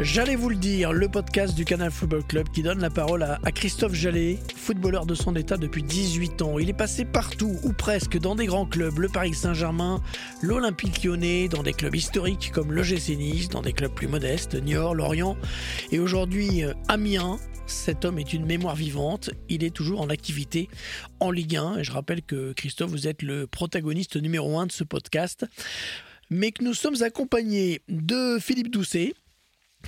J'allais vous le dire, le podcast du Canal Football Club qui donne la parole à, Christophe Jallet, footballeur de son état depuis 18 ans. Il est passé partout, ou presque, dans des grands clubs, le Paris Saint-Germain, l'Olympique lyonnais, dans des clubs historiques comme le GC Nice, dans des clubs plus modestes, Niort, Lorient, et aujourd'hui euh, Amiens. Cet homme est une mémoire vivante, il est toujours en activité en Ligue 1, et je rappelle que Christophe, vous êtes le protagoniste numéro 1 de ce podcast, mais que nous sommes accompagnés de Philippe Doucet,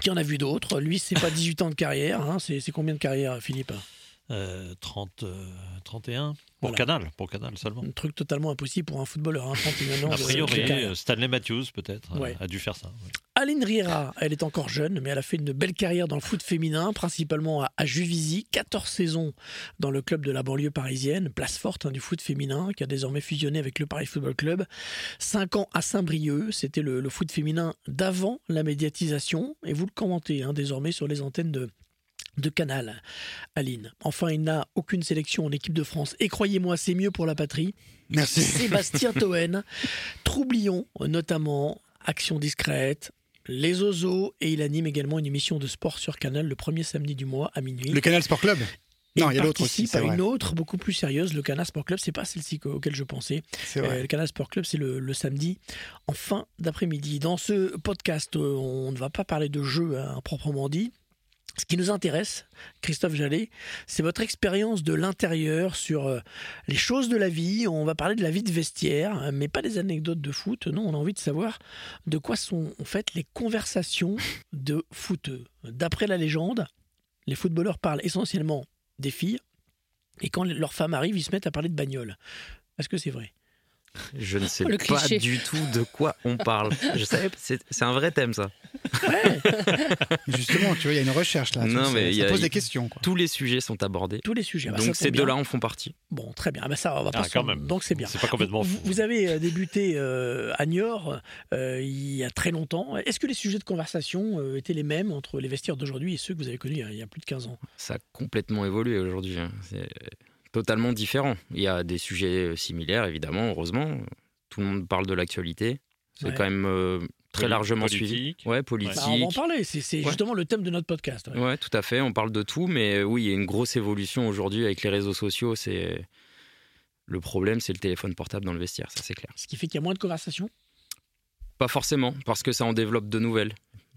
qui en a vu d'autres? Lui, c'est pas 18 ans de carrière. hein. C'est combien de carrière, Philippe? Euh, 30, euh, 31 pour Voilà. Canal, pour Canal seulement. Un truc totalement impossible pour un footballeur. Hein, 31 ans A de- de priori, euh, Stanley Matthews peut-être euh, Ouais. a dû faire ça. Aline Riera, elle est encore jeune, mais elle a fait une belle carrière dans le foot féminin, principalement à, à Juvisy. 14 saisons dans le club de la banlieue parisienne, place forte hein, du foot féminin, qui a désormais fusionné avec le Paris Football Club. 5 ans à Saint-Brieuc, c'était le, le foot féminin d'avant la médiatisation, et vous le commentez hein, désormais sur les antennes de, de Canal, Aline. Enfin, il n'a aucune sélection en équipe de France, et croyez-moi, c'est mieux pour la patrie. Merci. Sébastien Toen, Troublion notamment, Action discrète, Les Ozos, et il anime également une émission de sport sur Canal le premier samedi du mois à minuit. Le Canal Sport Club? Et Non, il y a l'autre aussi. c'est une autre beaucoup plus sérieuse, le Canal Sport Club. C'est pas celle-ci auquel je pensais. C'est Euh, le Canal Sport Club, c'est le, le samedi en fin d'après-midi. Dans ce podcast, euh, on ne va pas parler de jeu hein, proprement dit. Ce qui nous intéresse, Christophe Jallet, c'est votre expérience de l'intérieur sur euh, les choses de la vie. On va parler de la vie de vestiaire, hein, mais pas des anecdotes de foot. Non, on a envie de savoir de quoi sont en fait les conversations de footeux. D'après la légende, les footballeurs parlent essentiellement des filles, et quand leurs femmes arrivent, ils se mettent à parler de bagnole. Est-ce que c'est vrai? Je ne sais Le pas du tout de quoi on parle. Je savais, c'est c'est un vrai thème ça. Ouais, Justement, tu vois, il y a une recherche là. Non, Ça- mais ça il y a- pose des questions. Quoi. Tous les sujets sont abordés. tous les sujets. Ah bah, Donc ces deux-là en font partie. Bon, très bien. Ah bah ça, on va pas Ah, quand s'en- même. Donc c'est bien. C'est pas complètement Vous, fou. vous avez euh, débuté euh, à Niort euh, il y a très longtemps. Est-ce que les sujets de conversation euh, étaient les mêmes entre les vestiaires d'aujourd'hui et ceux que vous avez connus il y a, il y a plus de 15 ans? Ça a complètement évolué aujourd'hui. hein. C'est totalement différent. Il y a des sujets similaires évidemment, heureusement. Tout le monde parle de l'actualité. C'est Ouais. quand même euh, très Poli- largement politique. suivi. Ouais, politique. Bah, On va en parler. C'est c'est Ouais. justement le thème de notre podcast. ouais. Ouais, tout à fait. On parle de tout, mais euh, oui, il y a une grosse évolution aujourd'hui avec les réseaux sociaux. C'est le problème, c'est le téléphone portable dans le vestiaire, ça c'est clair. Ce qui fait qu'il y a moins de conversations. Pas forcément, parce que ça en développe de nouvelles,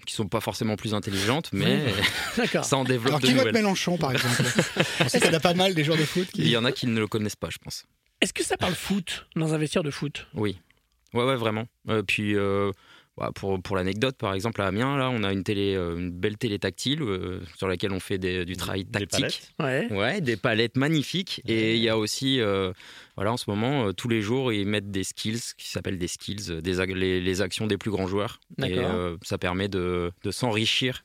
qui sont pas forcément plus intelligentes, mais ça en développe Alors, de qui vote nouvelles. Mélenchon, par exemple qu'il y en a pas mal des joueurs de foot Il y en a qui ne le connaissent pas, je pense. Est-ce que ça parle foot dans un vestiaire de foot? Oui. Ouais, ouais, vraiment. Euh, puis, euh, bah, pour, pour l'anecdote, par exemple, à Amiens, là, on a une, télé, euh, une belle télé tactile euh, sur laquelle on fait des- du travail Des tactique. palettes. Ouais. Ouais, des palettes magnifiques. Ouais. Et il y a aussi, euh, voilà, en ce moment, euh, tous les jours, ils mettent des skills qui s'appellent des skills, des, les, les actions des plus grands joueurs. Et euh, ça permet de, de s'enrichir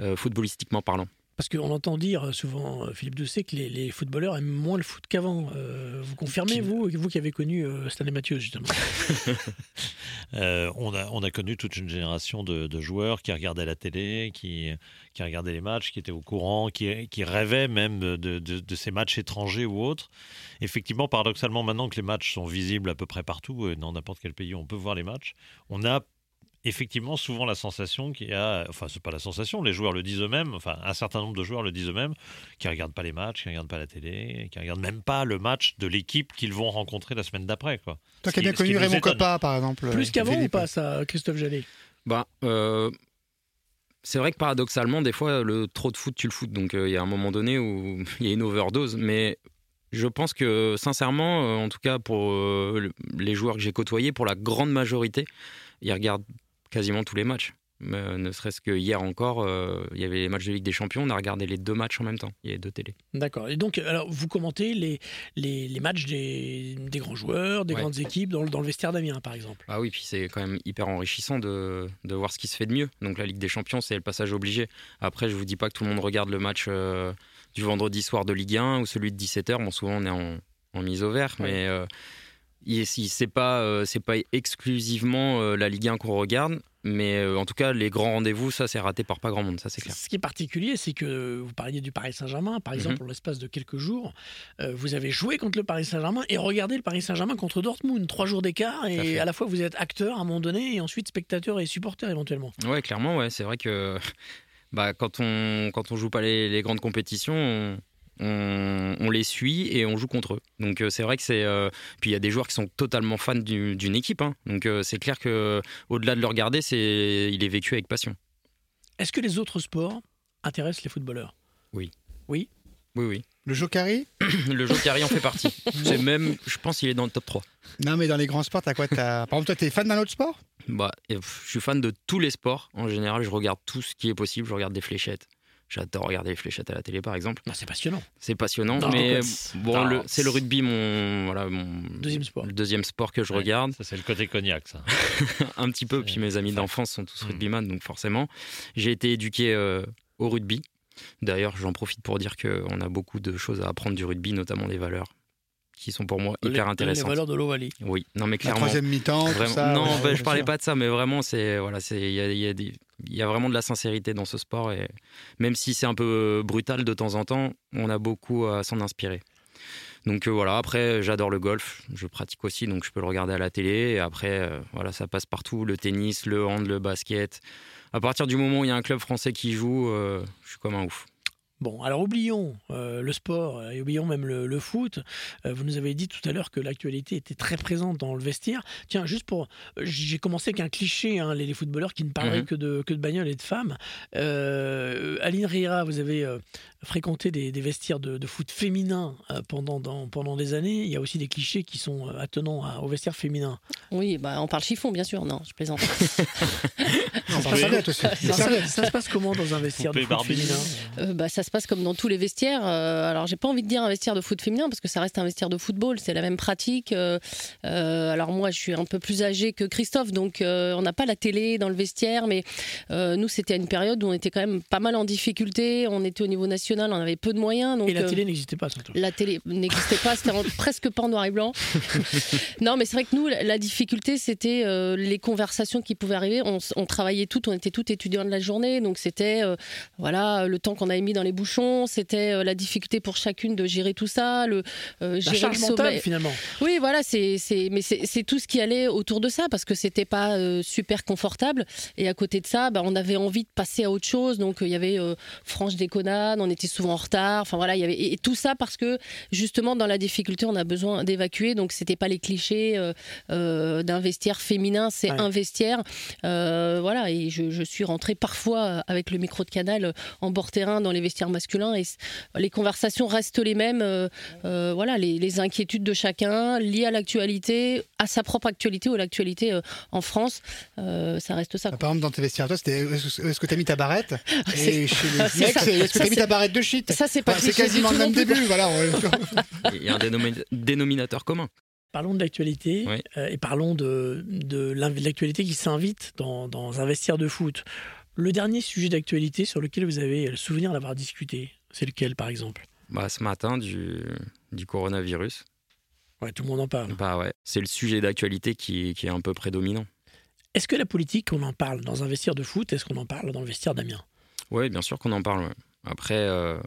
euh, footballistiquement parlant. Parce qu'on entend dire souvent, euh, Philippe Doucet, que les, les footballeurs aiment moins le foot qu'avant. Euh, vous confirmez, Qui- vous, vous qui avez connu euh, Stanley Matthews, justement Euh, on, a, on a connu toute une génération de, de joueurs qui regardaient la télé, qui, qui regardaient les matchs, qui étaient au courant, qui, qui rêvaient même de, de- de ces matchs étrangers ou autres. Effectivement, paradoxalement, maintenant que les matchs sont visibles à peu près partout, dans n'importe quel pays, on peut voir les matchs, on a effectivement souvent la sensation qu'il y a, enfin c'est pas la sensation, les joueurs le disent eux-mêmes, enfin un certain nombre de joueurs le disent eux-mêmes, qui regardent pas les matchs, qui regardent pas la télé, qui regardent même pas le match de l'équipe qu'ils vont rencontrer la semaine d'après. Quoi. Toi qui as bien connu Raymond. Coppa, par exemple. Plus euh, qu'avant ou pas, ça, Christophe Jallet? Bah, euh, c'est vrai que paradoxalement, des fois, le trop de foot, tu le foot. Donc, euh, il y a un moment donné où il y a une overdose. Mais je pense que, sincèrement, euh, en tout cas pour euh, le- les joueurs que j'ai côtoyés, pour la grande majorité, ils regardent quasiment tous les matchs. Euh, ne serait-ce que hier encore, euh, il y avait les matchs de Ligue des Champions, on a regardé les deux matchs en même temps. Il y avait deux télés. D'accord. Et donc, alors, vous commentez les, les, les matchs des, des grands joueurs, des Ouais. grandes équipes dans, le- dans le vestiaire d'Amiens, par exemple. Ah oui, puis c'est quand même hyper enrichissant de, de voir ce qui se fait de mieux. Donc la Ligue des Champions, c'est le passage obligé. Après, je vous dis pas que tout le monde regarde le match euh, du vendredi soir de Ligue 1 ou celui de 17h. Bon, souvent on est en, en mise au vert, mais c'est pas, euh, c'est pas exclusivement euh, la Ligue 1 qu'on regarde. Mais euh, en tout cas, les grands rendez-vous, ça, c'est raté par pas grand monde, ça c'est clair. Ce qui est particulier, c'est que vous parliez du Paris Saint-Germain, par exemple, Mhm. en l'espace de quelques jours, vous avez joué contre le Paris Saint-Germain et regardé le Paris Saint-Germain contre Dortmund, trois jours d'écart, et à la fois vous êtes acteur à un moment donné, et ensuite spectateur et supporter éventuellement. Ouais, clairement, ouais. C'est vrai que bah, quand, on, quand on joue pas les, les grandes compétitions, on, on- on les suit et on joue contre eux. Donc euh, c'est vrai que c'est. euh, Puis il y a des joueurs qui sont totalement fans du- d'une équipe. hein. Donc euh, c'est clair que au-delà de le regarder, c'est il est vécu avec passion. Est-ce que les autres sports intéressent les footballeurs? Oui, oui? Le Jokari? Le jeu carry en fait partie. C'est même, je pense, qu'il est dans le top 3. Non, mais dans les grands sports, t'as quoi t'as... Par exemple, toi, t'es fan d'un autre sport? Bah, je suis fan de tous les sports. En général, je regarde tout ce qui est possible. Je regarde des fléchettes. J'adore regarder les fléchettes à la télé, par exemple. Bah, C'est passionnant. C'est passionnant, Non, mais c'est- bon, c'est le rugby mon voilà mon Deuxième sport. le deuxième sport que je Ouais. regarde Ça, c'est le côté cognac, ça. un petit peu. Puis mes amis d'enfance sont tous Mm. rugbyman, donc forcément, j'ai été éduqué euh, au rugby. D'ailleurs, j'en profite pour dire qu'on a beaucoup de choses à apprendre du rugby, notamment des valeurs qui sont pour moi hyper les, les intéressantes. valeurs de l'Ovalie. Oui, non mais La clairement. troisième mi-temps, tout Vraiment- ça. non, ouais, bah, je parlais pas de ça, mais vraiment, c'est voilà, c'est il y a, il y a y vraiment de la sincérité dans ce sport et même si c'est un peu brutal de temps en temps, on a beaucoup à s'en inspirer. Donc euh, voilà, après j'adore le golf, je pratique aussi, donc je peux le regarder à la télé. Et après, euh, voilà, ça passe partout, le tennis, le hand, le basket. À partir du moment où il y a un club français qui joue, euh, je suis comme un ouf. Bon, alors oublions euh, le sport et oublions même le, le foot. Euh, vous nous avez dit tout à l'heure que l'actualité était très présente dans le vestiaire. Tiens, juste pour. euh, J'ai commencé avec un cliché, hein, les, les footballeurs qui ne parleraient Mhm. que, de, que de bagnoles et de femmes. Euh, Aline Riera, vous avez euh, fréquenté des, des vestiaires de, de foot féminin euh, pendant, dans- pendant des années. Il y a aussi des clichés qui sont euh, attenants à- au vestiaire féminin. Oui, bah, on parle chiffon, bien sûr. Non, je plaisante. Aussi. Ça, ça- serviettes. ça se passe comment dans un vestiaire de foot Barbie. féminin? Euh, bah, ça se passe comme dans tous les vestiaires. Euh, alors, j'ai pas envie de dire un vestiaire de foot féminin parce que ça reste un vestiaire de football. C'est la même pratique. Euh, alors, moi, je suis un peu plus âgée que Christophe, donc euh, on n'a pas la télé dans le vestiaire. Mais euh, nous, c'était à une période où on était quand même pas mal en difficulté. On était au niveau national, on avait peu de moyens. Donc, Et la euh, télé n'existait pas, surtout. La télé n'existait pas, c'était presque pas en noir et blanc. non, mais c'est vrai que nous, la, la difficulté, c'était euh, les conversations qui pouvaient arriver. On, travaillait toutes, on était toutes étudiants de la journée, donc c'était euh, voilà le temps qu'on avait mis dans les bouchons, c'était la difficulté pour chacune de gérer tout ça, le euh, La gérer charge le mentale, finalement. Oui, voilà, c'est, mais c'est, tout ce qui allait autour de ça parce que c'était pas euh, super confortable. Et à côté de ça, bah, on avait envie de passer à autre chose. Donc euh, il y avait euh, franche déconnade, on était souvent en retard. Enfin voilà, il y avait et, et tout ça parce que justement dans la difficulté, on a besoin d'évacuer. Donc c'était pas les clichés euh, euh, d'un vestiaire féminin, c'est Ouais. un vestiaire. Euh, voilà, et je, je suis rentrée parfois avec le micro de canal euh, en bord terrain dans les vestiaires masculins et les conversations restent les mêmes. voilà, les, les inquiétudes de chacun liées à l'actualité, à sa propre actualité ou à l'actualité en France. Ça reste ça. Par exemple, dans tes vestiaires, toi, c'était est-ce que t'as mis ta barrette? Et chez les mecs, est-ce que t'as mis ta barrette de shit Ça, c'est pas Enfin, C'est quasiment tout le même début, voilà. Il y a un dénomi- dénominateur commun. Parlons de l'actualité Oui. euh, et parlons de, l'actualité qui s'invite dans, dans un vestiaire de foot. Le dernier sujet d'actualité sur lequel vous avez le souvenir d'avoir discuté, c'est lequel par exemple? Bah, ce matin du, du coronavirus. Ouais, tout le monde en parle. Bah ouais, c'est le sujet d'actualité qui, qui est un peu prédominant. Est-ce que la politique, on en parle dans un vestiaire de foot? Est-ce qu'on en parle dans le vestiaire d'Amiens? Oui, bien sûr qu'on en parle. ouais. Après, euh,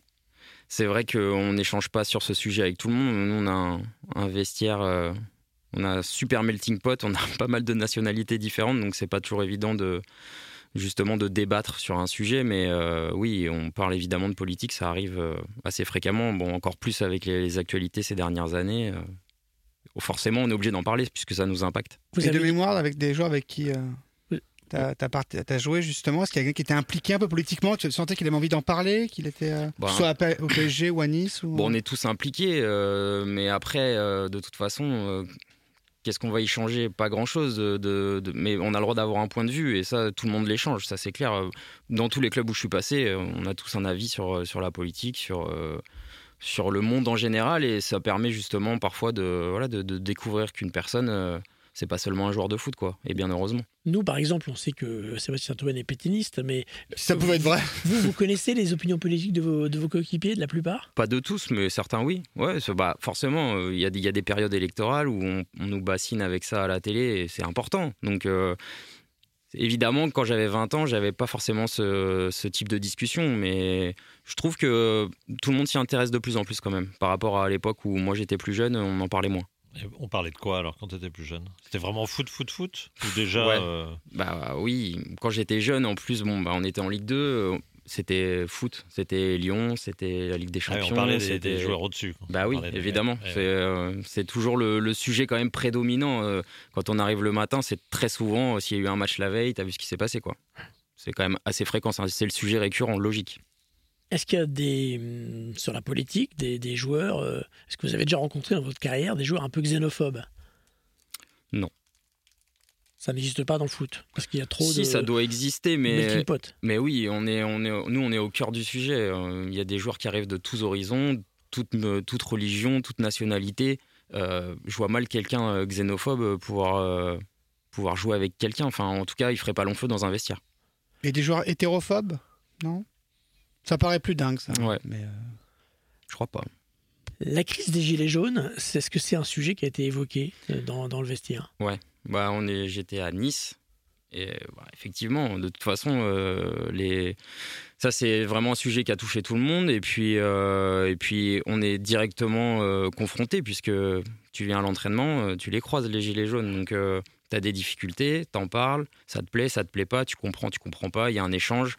c'est vrai qu'on n'échange pas sur ce sujet avec tout le monde. Nous, on a un, un vestiaire, euh, on a un super melting pot, on a pas mal de nationalités différentes, donc c'est pas toujours évident de justement de débattre sur un sujet. Mais euh, oui, on parle évidemment de politique, ça arrive euh, assez fréquemment. Bon, encore plus avec les, les actualités ces dernières années. euh, forcément, on est obligé d'en parler puisque ça nous impacte. Vous Et de avez mémoire, avec des joueurs avec qui euh. T'as t'as joué justement, est-ce qu'il y a quelqu'un qui était impliqué un peu politiquement? Tu sentais qu'il avait envie d'en parler, qu'il était euh, Bah, soit au PSG ou à Nice ou... Bon, on est tous impliqués, euh, mais après, euh, de toute façon, qu'est-ce qu'on va y changer? Pas grand-chose, de, de- mais on a le droit d'avoir un point de vue et ça, tout le monde l'échange, ça c'est clair. Dans tous les clubs où je suis passé, on a tous un avis sur, sur la politique, sur, sur le monde en général et ça permet justement parfois de, voilà, de, de découvrir qu'une personne, euh, c'est pas seulement un joueur de foot, quoi. Et bien heureusement. Nous, par exemple, on sait que Sébastien Toen est pétiniste, mais Si ça pouvait être vrai. vous, vous connaissez les opinions politiques de vos, de vos coéquipiers, de la plupart? Pas de tous, mais certains oui. Ouais, bah, forcément, euh, il y, a des- il y a des périodes électorales où on, on nous bassine avec ça à la télé et c'est important. Donc, euh, évidemment, quand j'avais 20 ans, j'avais pas forcément ce, ce type de discussion, mais je trouve que tout le monde s'y intéresse de plus en plus quand même. Par rapport à l'époque où moi j'étais plus jeune, on en parlait moins. Et on parlait de quoi alors quand tu étais plus jeune? C'était vraiment foot, foot, foot? Ou déjà. Ouais. euh, Bah oui, quand j'étais jeune, en plus, bon, bah, on était en Ligue 2. euh, C'était foot, c'était Lyon, c'était la Ligue des ouais, Champions. on parlait des, des joueurs au-dessus. Bah oui, des- évidemment. ouais, C'est euh, c'est toujours le, le sujet quand même prédominant. euh, quand on arrive le matin, c'est très souvent, s'il y a eu un match la veille, t'as vu ce qui s'est passé, quoi. C'est quand même assez fréquent, c'est c'est le sujet récurrent, logique. Est-ce qu'il y a des, hum, sur la politique des, des joueurs, euh, est-ce que vous avez déjà rencontré dans votre carrière des joueurs un peu xénophobes? Non. Ça n'existe pas dans le foot, parce qu'il y a trop si, de ça doit exister, mais, pot. mais oui, on est, on est, nous, on est au cœur du sujet. Euh, Il y a des joueurs qui arrivent de tous horizons, toute, euh, toute religion, toute nationalité. Euh, je vois mal quelqu'un xénophobe pouvoir, euh, pouvoir jouer avec quelqu'un. Enfin, en tout cas, il ferait pas long feu dans un vestiaire. Et des joueurs hétérophobes? Non? Ça paraît plus dingue, ça. Ouais. Mais, euh, Je crois pas. La crise des gilets jaunes, c'est- est-ce que c'est un sujet qui a été évoqué euh, dans, dans le vestiaire? Bah, on est, j'étais à Nice. Et bah, effectivement, de toute façon, euh, les... ça c'est vraiment un sujet qui a touché tout le monde. Et puis, euh, et puis on est directement euh, confronté puisque tu viens à l'entraînement, tu les croises les gilets jaunes. Donc tu as des difficultés, t'en parles, ça te plaît, ça te plaît pas, tu comprends, tu comprends pas, il y a un échange.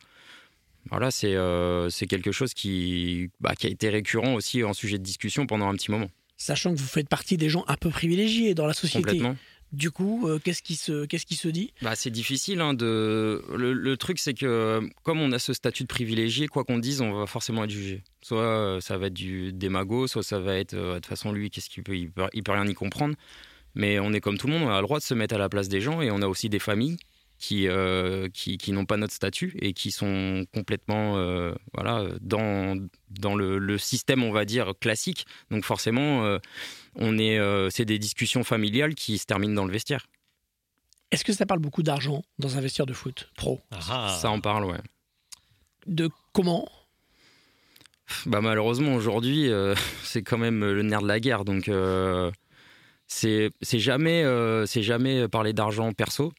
Voilà, c'est euh, quelque chose qui, bah, qui a été récurrent aussi en sujet de discussion pendant un petit moment. Sachant que vous faites partie des gens un peu privilégiés dans la société. Complètement. Du coup, euh, qu'est-ce qui se qu'est-ce qui se dit? Bah, c'est difficile. hein, de... le, le truc, c'est que comme on a ce statut de privilégié, quoi qu'on dise, on va forcément être jugé. Soit euh, ça va être du démago, soit ça va être euh, de toute façon lui, qu'est-ce qu'il peut il, peut il peut rien y comprendre. Mais on est comme tout le monde, on a le droit de se mettre à la place des gens et on a aussi des familles qui, euh, qui, qui n'ont pas notre statut et qui sont complètement euh, voilà, dans, dans le, le système, on va dire, classique. Donc forcément, euh, on est, euh, c'est des discussions familiales qui se terminent dans le vestiaire. Est-ce que ça parle beaucoup d'argent dans un vestiaire de foot pro? Ah. Ça en parle, ouais. De comment? Bah malheureusement aujourd'hui euh, c'est quand même le nerf de la guerre donc euh, c'est c'est jamais euh, c'est jamais parler d'argent perso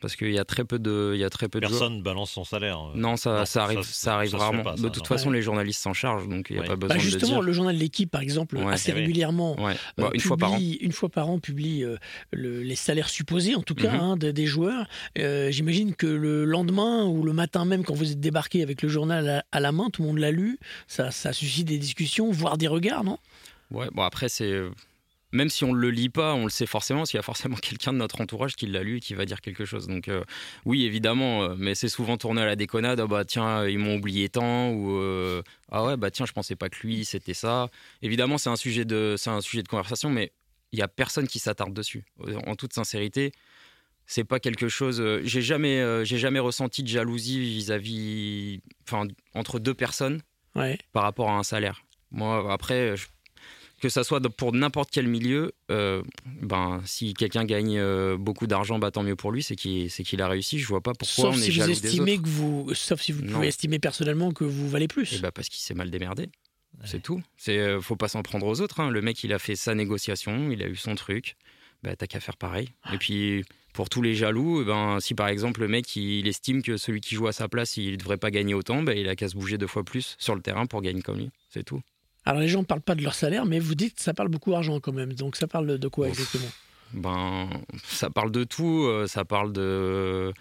parce qu'il y a très peu de il y a très peu de joueurs. Personne balance son salaire. euh. Non ça, Non, ça arrive ça, ça, arrive ça rarement. pas, ça, de toute non. façon Ouais. les journalistes s'en chargent donc il n'y a Ouais. pas besoin Bah, de le Justement, le journal de l'équipe, par exemple, Ouais. assez régulièrement, euh, Bon, une fois par an. publie- une fois par an, publie euh, le- les salaires supposés, en tout cas, Mhm. hein, de- des joueurs. Euh, J'imagine que le lendemain ou le matin même, quand vous êtes débarqué avec le journal à, à la main, tout le monde l'a lu. Ça, ça suscite des discussions, voire des regards, non? Ouais, bon après c'est même si on le lit pas, on le sait forcément, parce qu'il y a forcément quelqu'un de notre entourage qui l'a lu et qui va dire quelque chose. Donc euh, oui, évidemment, euh, mais c'est souvent tourné à la déconnade. Ah bah tiens, ils m'ont oublié tant ou euh, ah ouais bah tiens, je pensais pas que lui c'était ça. Évidemment, c'est un sujet de un sujet de conversation, mais il y a personne qui s'attarde dessus. En toute sincérité, c'est pas quelque chose. euh, j'ai jamais euh, j'ai jamais ressenti de jalousie vis-à-vis, enfin entre deux personnes Ouais. par rapport à un salaire. Moi, après, je- que ça soit pour n'importe quel milieu, euh, ben, si quelqu'un gagne euh, beaucoup d'argent, bah, tant mieux pour lui, c'est qu'il a réussi. Je vois pas pourquoi Sauf on est si vous jaloux des estimez que vous, sauf si vous Non. pouvez estimer personnellement que vous valez plus. Eh ben, parce qu'il s'est mal démerdé. C'est tout. C'est euh, faut pas s'en prendre aux autres. hein. Le mec, il a fait sa négociation, il a eu son truc. Bah, t'as qu'à faire pareil. Et puis, pour tous les jaloux, eh ben, si par exemple le mec il estime que celui qui joue à sa place, il devrait pas gagner autant, bah, il a qu'à se bouger deux fois plus sur le terrain pour gagner comme lui. C'est tout. Alors les gens ne parlent pas de leur salaire, mais vous dites que ça parle beaucoup d'argent quand même. Donc ça parle de quoi Ouf. exactement? Ben, ça parle de tout. euh, Ça parle de.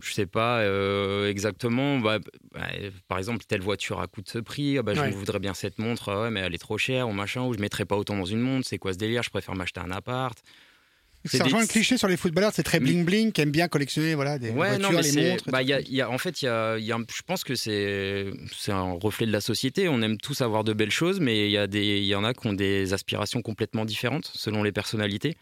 Je sais pas euh, exactement. Bah, bah, par exemple, telle voiture a coût de ce prix. Ah bah, je Ouais. voudrais bien cette montre. Ah ouais, mais elle est trop chère ou machin. Ou je mettrais pas autant dans une montre. C'est quoi ce délire? Je préfère m'acheter un appart. C'est Ça rejoint des- le cliché sur les footballeurs, c'est très bling bling, qui aiment bien collectionner voilà, des Ouais, voitures, non, mais les montres. bah, tout. il y a- il y a- en fait, y a, y je pense que c'est un reflet de la société. On aime tous avoir de belles choses, mais il y, a des, il y en a qui ont des aspirations complètement différentes selon les personnalités.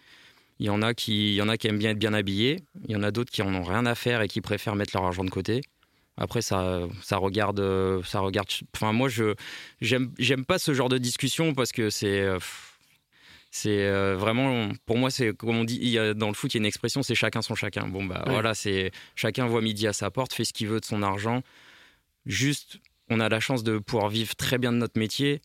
Il y en a qui, il y en a qui aiment bien être bien habillés. Il y en a d'autres qui en ont rien à faire et qui préfèrent mettre leur argent de côté. Après, ça, ça regarde, ça regarde. Enfin, moi, je j'aime, j'aime pas ce genre de discussion parce que c'est, c'est euh, vraiment, pour moi, c'est comme on dit il y a- dans le foot, il y a une expression, c'est chacun son chacun. Bon bah Ouais. voilà, c'est chacun voit midi à sa porte, fait ce qu'il veut de son argent. Juste, on a la chance de pouvoir vivre très bien de notre métier.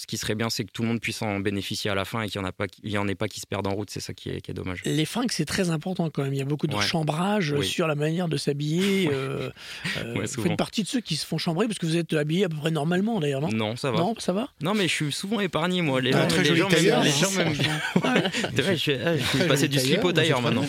Ce qui serait bien, c'est que tout le monde puisse en bénéficier à la fin et qu'il n'y en, en ait pas qui se perdent en route. C'est ça qui est, qui est dommage. Les fringues, c'est très important quand même. Il y a beaucoup de Ouais. chambrage Oui. sur la manière de s'habiller. euh, euh, Ouais, vous faites partie de ceux qui se font chambrer parce que vous êtes habillé à peu près normalement d'ailleurs, non? Non, ça va. Non, ça va? Non, mais je suis souvent épargné, moi. Les très les gens m'aiment- hein, gens vrai, je suis, ah, je suis passé du slip au tailleur maintenant.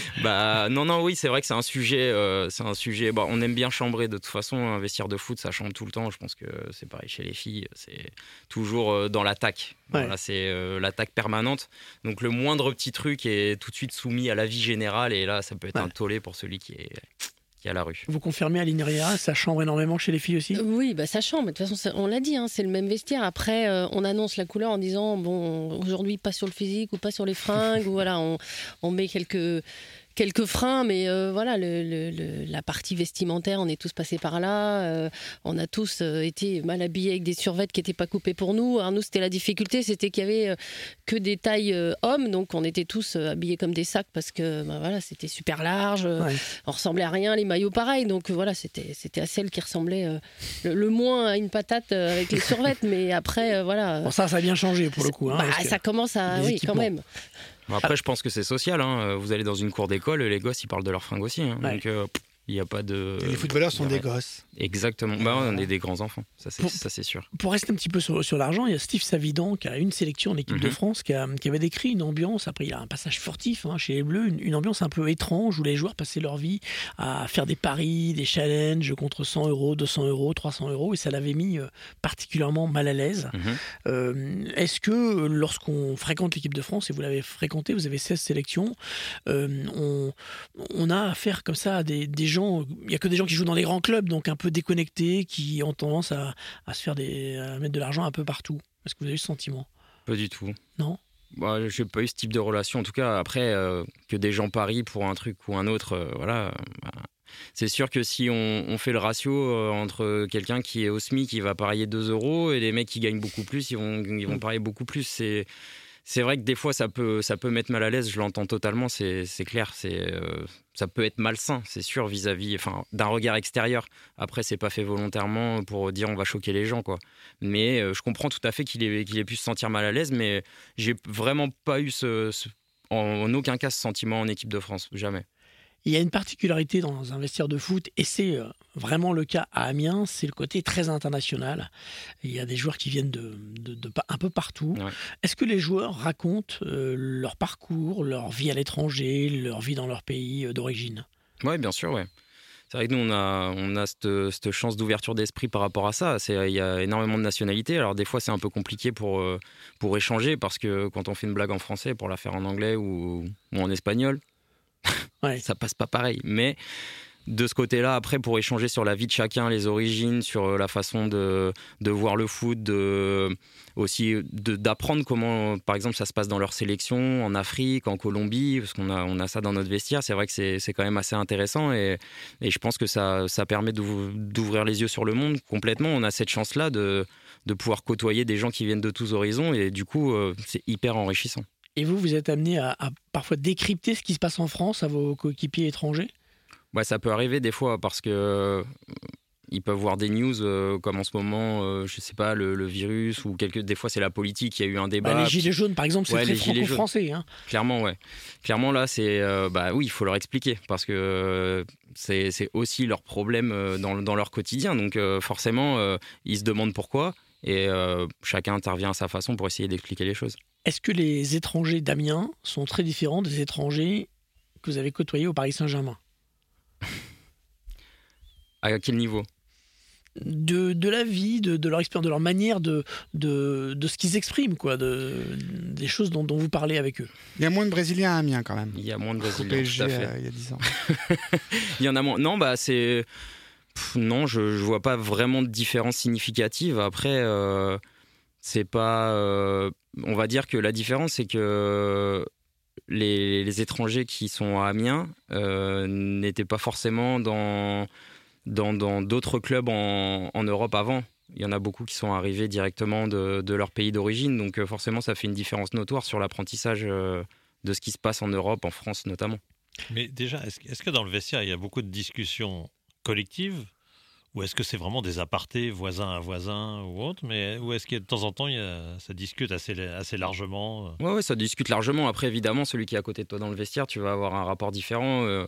bah non, non, oui, c'est vrai que c'est un sujet. euh, c'est un sujet. Bon, on aime bien chambrer de toute façon. Un vestiaire de foot, ça chambre tout le temps. Je pense que c'est pareil chez les filles. C'est toujours euh, dans l'attaque. Ouais. C'est euh, l'attaque permanente. Donc le moindre petit truc est tout de suite soumis à la vie générale. Et là, ça peut être Ouais. un tollé pour celui qui est qui est à la rue. Vous confirmez à l'INRIA, ça chambre énormément chez les filles aussi? Oui, bah ça change. mais De toute façon, on l'a dit, hein, c'est le même vestiaire. Après, euh, on annonce la couleur en disant bon, aujourd'hui pas sur le physique ou pas sur les fringues ou voilà, on, on met quelques quelques freins, mais euh, voilà, le, le- le- la partie vestimentaire, on est tous passés par là. euh, on a tous euh, été mal habillés avec des survêtements qui n'étaient pas coupés pour nous. Alors nous, c'était la difficulté, c'était qu'il y avait que des tailles hommes, donc on était tous habillés comme des sacs parce que bah, voilà, c'était super large. Ouais. on ressemblait à rien, les maillots pareil. Donc voilà, c'était c'était à celle qui ressemblait le, moins à une patate avec les survêtements. mais après, voilà. Bon, ça, ça a bien changé pour le coup. hein, Bah, ça commence à. Oui, quand même. Après, je pense que c'est social. hein. Vous allez dans une cour d'école, les gosses, ils parlent de leurs fringues aussi. hein. Ouais. Donc, euh, pff, il n'y a pas de. Et les footballeurs sont y des gosses. Exactement. Bah, on est des grands enfants. Ça, c'est Pour- ça, c'est sûr. Pour rester un petit peu sur, sur l'argent, il y a Steve Savidan qui a une sélection en équipe de Mhm. France qui, a- qui avait décrit une ambiance. Après, il a un passage furtif hein, chez les Bleus, une, une ambiance un peu étrange où les joueurs passaient leur vie à faire des paris, des challenges contre 100 euros, 200 euros, 300 euros et ça l'avait mis euh, particulièrement mal à l'aise. Mhm. Euh, Est-ce que lorsqu'on fréquente l'équipe de France, et vous l'avez fréquenté, vous avez 16 sélections, euh, on, on a affaire comme ça à des, des gens, il n'y a que des gens qui jouent dans les grands clubs, donc un peu déconnectés, qui ont tendance à, à se faire des, à mettre de l'argent un peu partout. Est-ce que vous avez eu ce sentiment? Pas du tout. Non? Bah, j'ai pas eu ce type de relation. En tout cas, après, euh, que des gens parient pour un truc ou un autre, euh, voilà. euh, bah, c'est sûr que si on, on fait le ratio euh, entre quelqu'un qui est au SMIC qui va parier 2 euros et les mecs qui gagnent beaucoup plus, ils vont, ils vont Mm. parier beaucoup plus. C'est, c'est vrai que des fois, ça peut, ça peut mettre mal à l'aise. Je l'entends totalement. C'est, clair. C'est, euh, ça peut être malsain, c'est sûr, vis-à-vis, enfin, d'un regard extérieur. Après, c'est pas fait volontairement pour dire on va choquer les gens, quoi. Mais euh, je comprends tout à fait qu'il ait, ait pu se sentir mal à l'aise, mais j'ai vraiment pas eu ce, ce- en, en aucun cas ce sentiment en équipe de France, jamais. Il y a une particularité dans un vestiaire de foot, et c'est euh, vraiment le cas à Amiens, c'est le côté très international. Il y a des joueurs qui viennent de, de- de pa- un peu partout. Ouais. Est-ce que les joueurs racontent euh, leur parcours, leur vie à l'étranger, leur vie dans leur pays euh, d'origine? Oui, bien sûr, ouais. C'est vrai que nous, on a, on a cette, cette chance d'ouverture d'esprit par rapport à ça. C'est- Il y a énormément de nationalités. Alors, des fois, c'est un peu compliqué pour, euh, pour échanger parce que quand on fait une blague en français, pour la faire en anglais ou, ou en espagnol, Ouais. ça passe pas pareil. Mais de ce côté-là, après, pour échanger sur la vie de chacun, les origines, sur euh, la façon de, de voir le foot, de, aussi d'apprendre comment, par exemple, ça se passe dans leur sélection en Afrique, en Colombie, parce qu'on a, on a ça dans notre vestiaire. C'est vrai que c'est quand même assez intéressant et, et je pense que ça, ça permet d'ouv- d'ouvrir les yeux sur le monde complètement. On a cette chance-là de, de pouvoir côtoyer des gens qui viennent de tous horizons et du coup, euh, c'est hyper enrichissant. Et vous, vous êtes amené à, à parfois décrypter ce qui se passe en France à vos coéquipiers étrangers? Ouais, ça peut arriver des fois parce que euh, ils peuvent voir des news euh, comme en ce moment, euh, je sais pas, le, le virus ou quelques. Des fois, c'est la politique. Il y a eu un débat. Bah, Les gilets jaunes, par exemple, c'est Ouais, très les gilets jaunes. franco-français. hein. Clairement, ouais. Clairement, là, c'est. euh, bah oui, il faut leur expliquer parce que c'est aussi leur problème dans, dans leur quotidien. Donc, forcément, ils se demandent pourquoi et chacun intervient à sa façon pour essayer d'expliquer les choses. Est-ce que les étrangers d'Amiens sont très différents des étrangers que vous avez côtoyés au Paris Saint-Germain? À quel niveau? De, de la vie, de, de leur expérience, de leur manière de, de, de ce qu'ils expriment, quoi, de, des choses dont, dont vous parlez avec eux. Il y a moins de Brésiliens à Amiens quand même. Il y a moins de Brésiliens, PSG tout à fait. euh, il y a 10 ans. Il y en a moins. Non, bah c'est. Pff, non, je, je vois pas vraiment de différence significative. Après, euh, c'est pas. euh, on va va dire que la différence, c'est que les, les, étrangers qui sont à Amiens euh, n'étaient pas forcément dans dans d'autres clubs en, en, Europe avant. Il y en a beaucoup qui sont arrivés directement de, de leur pays d'origine, donc euh, forcément ça fait une différence notoire sur l'apprentissage euh, de ce qui se passe en Europe, en France notamment. Mais déjà, est-ce est que dans le vestiaire, il y a beaucoup de discussions collectives? Ou est-ce que c'est vraiment des apartés voisin à voisin ou autre mais Ou est-ce que de temps en temps, il y a, ça discute assez, assez largement? Oui, ouais, ça discute largement. Après, évidemment, celui qui est à côté de toi dans le vestiaire, tu vas avoir un rapport différent. Euh,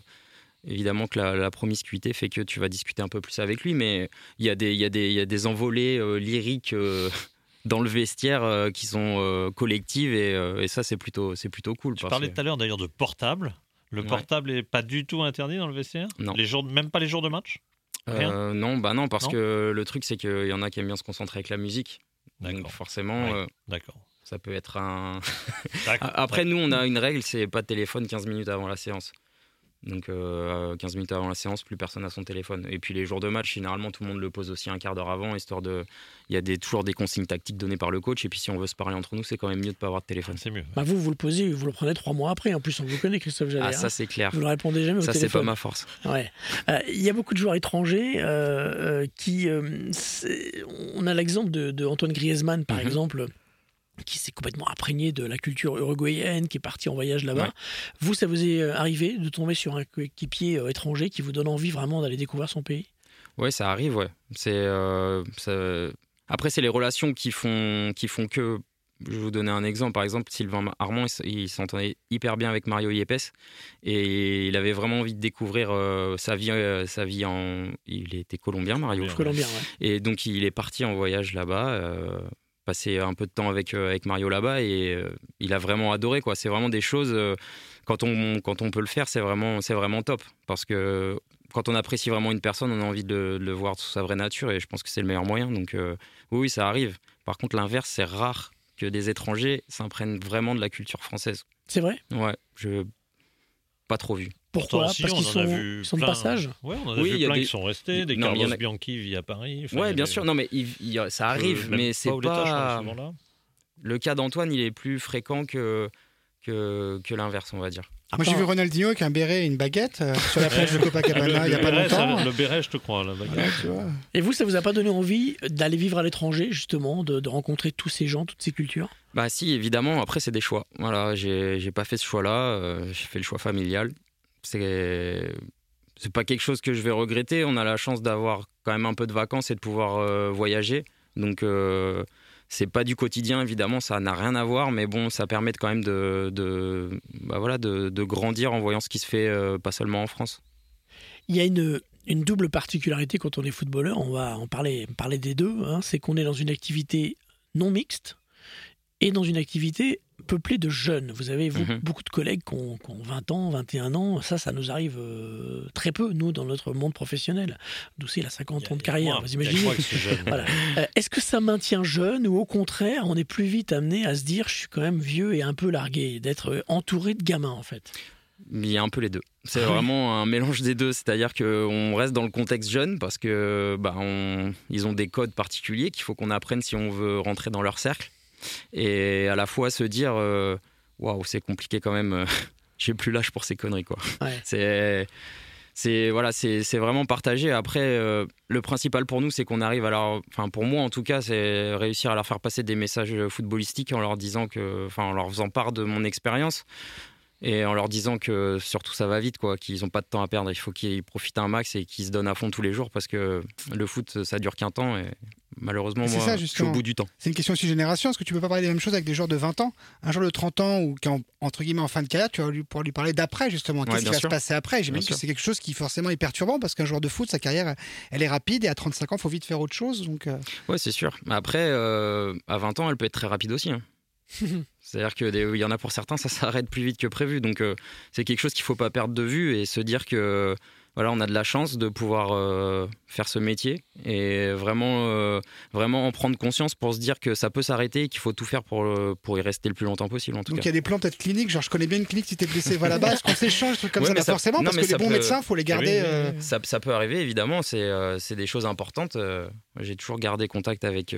évidemment que la, promiscuité fait que tu vas discuter un peu plus avec lui, mais il y a des, il y a des, il y a des envolées euh, lyriques euh, dans le vestiaire qui sont collectives et, et ça, c'est plutôt, c'est plutôt cool. Tu parlais tout à l'heure d'ailleurs de portable. Le portable n'est pas du tout interdit dans le vestiaire? Non. Les jours, même pas les jours de match? Euh, non, bah non, parce que le truc, c'est qu'il y en a qui aiment bien se concentrer avec la musique. Donc forcément, euh, D'accord. ça peut être un. Après, nous, on a une règle c'est pas de téléphone 15 minutes avant la séance. Donc 15 euh, minutes avant la séance, plus personne n'a son téléphone. Et puis les jours de match, généralement tout le monde le pose aussi un quart d'heure avant, histoire de. Il y a des, toujours des consignes tactiques données par le coach. Et puis si on veut se parler entre nous, c'est quand même mieux de pas avoir de téléphone. C'est mieux. Bah vous, vous le posez, vous le prenez trois mois après. En plus, on vous connaît, Christophe Jallet. Ah, ça c'est clair. Vous ne répondez jamais au ça, téléphone. Ça c'est pas ma force. Ouais. Euh, il y a beaucoup de joueurs étrangers euh, qui. on a l'exemple de, de, Antoine Griezmann, par mhm. exemple qui s'est complètement imprégné de la culture uruguayenne, qui est parti en voyage là-bas. Vous, ça vous est euh, arrivé de tomber sur un équipier euh, étranger qui vous donne envie vraiment d'aller découvrir son pays? Oui, ça arrive, ouais. C'est, euh, Après, c'est les relations qui font, qui font que. Je vais vous donner un exemple. Par exemple, Sylvain Armand, il, s'entendait hyper bien avec Mario Yepes et il avait vraiment envie de découvrir sa vie, sa vie en. Il était colombien, Mario. Colombien, ouais. Et donc, il est parti en voyage là-bas passé un peu de temps avec, euh, avec Mario là-bas et euh, il a vraiment adoré. quoi. C'est vraiment des choses, euh, quand, on, quand on peut le faire, c'est vraiment, c'est vraiment top. Parce que quand on apprécie vraiment une personne, on a envie de, le voir sous sa vraie nature et je pense que c'est le meilleur moyen. Donc oui, ça arrive. Par contre, l'inverse, c'est rare que des étrangers s'imprègnent vraiment de la culture française. C'est vrai? Ouais, je pas trop vu. Pourquoi Parce qu'ils sont, sont de passage ouais, on a oui, vu plein qui sont restés, des Carlos Bianchi vit à Paris. Oui, bien sûr. Non, mais ça arrive, mais c'est pas... Le cas d'Antoine, il est plus fréquent que, que, que l'inverse, on va dire. Moi, j'ai vu Ronaldinho avec un béret et une baguette euh, sur la plage de Copacabana il n'y a pas longtemps. le béret, je te crois, la baguette. et vous, ça vous a pas donné envie d'aller vivre à l'étranger, justement, de, de, rencontrer tous ces gens, toutes ces cultures? Bah si, évidemment. Après, c'est des choix. Voilà, j'ai pas fait ce choix-là. Euh, j'ai fait le choix familial c'est c'est pas quelque chose que je vais regretter. On a la chance d'avoir quand même un peu de vacances et de pouvoir euh, voyager. Donc euh, c'est pas du quotidien évidemment, ça n'a rien à voir, mais bon, ça permet quand même de, bah voilà, de, grandir en voyant ce qui se fait euh, pas seulement en France. Il y a une, une double particularité quand on est footballeur, on va en parler, parler des deux, hein. c'est qu'on est dans une activité non mixte et dans une activité peuplée de jeunes. Vous avez mhm. beaucoup de collègues qui ont, 20 ans, 21 ans. Ça, ça nous arrive euh, très peu, nous, dans notre monde professionnel. D'où c'est la 50 ans de carrière, vous imaginez euh, Est-ce que ça maintient jeune ou au contraire, on est plus vite amené à se dire je suis quand même vieux et un peu largué, d'être entouré de gamins en fait? Il y a un peu les deux. C'est ah vraiment un mélange des deux, c'est-à-dire qu'on reste dans le contexte jeune parce que bah, ils ont des codes particuliers qu'il faut qu'on apprenne si on veut rentrer dans leur cercle et à la fois se dire euh, waouh, c'est compliqué quand même, euh, j'ai plus l'âge pour ces conneries quoi. C'est c'est voilà, c'est vraiment partagé. Après, euh, le principal pour nous, c'est qu'on arrive à leur, enfin pour moi en tout cas, c'est réussir à leur faire passer des messages footballistiques en leur disant que, enfin en leur faisant part de mon expérience et en leur disant que surtout ça va vite, quoi, qu'ils n'ont pas de temps à perdre. Il faut qu'ils profitent un max et qu'ils se donnent à fond tous les jours parce que le foot, ça dure qu'un temps et malheureusement, moi, je suis au bout du temps. C'est une question aussi de génération. Est-ce que tu peux pas parler des mêmes choses avec des joueurs de 20 ans? Un joueur de 30 ans ou qui est entre guillemets en fin de carrière, tu vas lui, pouvoir lui parler d'après justement. Qu'est-ce qui va se passer après? J'imagine que c'est quelque chose qui forcément est perturbant parce qu'un joueur de foot, sa carrière, elle est rapide et à 35 ans, il faut vite faire autre chose. Donc, euh. Ouais, c'est sûr. Après, euh, à 20 ans, elle peut être très rapide aussi. Hein. C'est-à-dire qu'il y en a pour certains, ça s'arrête plus vite que prévu. Donc euh, c'est quelque chose qu'il ne faut pas perdre de vue et se dire que voilà, on a de la chance de pouvoir euh, faire ce métier et vraiment, euh, vraiment en prendre conscience pour se dire que ça peut s'arrêter et qu'il faut tout faire pour, pour y rester le plus longtemps possible. En tout Donc il y a des plans peut-être cliniques, genre je connais bien une clinique, si t'es blessé, va là-bas, qu'on s'échange, trucs comme ça, Forcément, parce que les bons médecins, il faut les garder. Ça, ça, peut arriver, évidemment, c'est des choses importantes. J'ai toujours gardé contact avec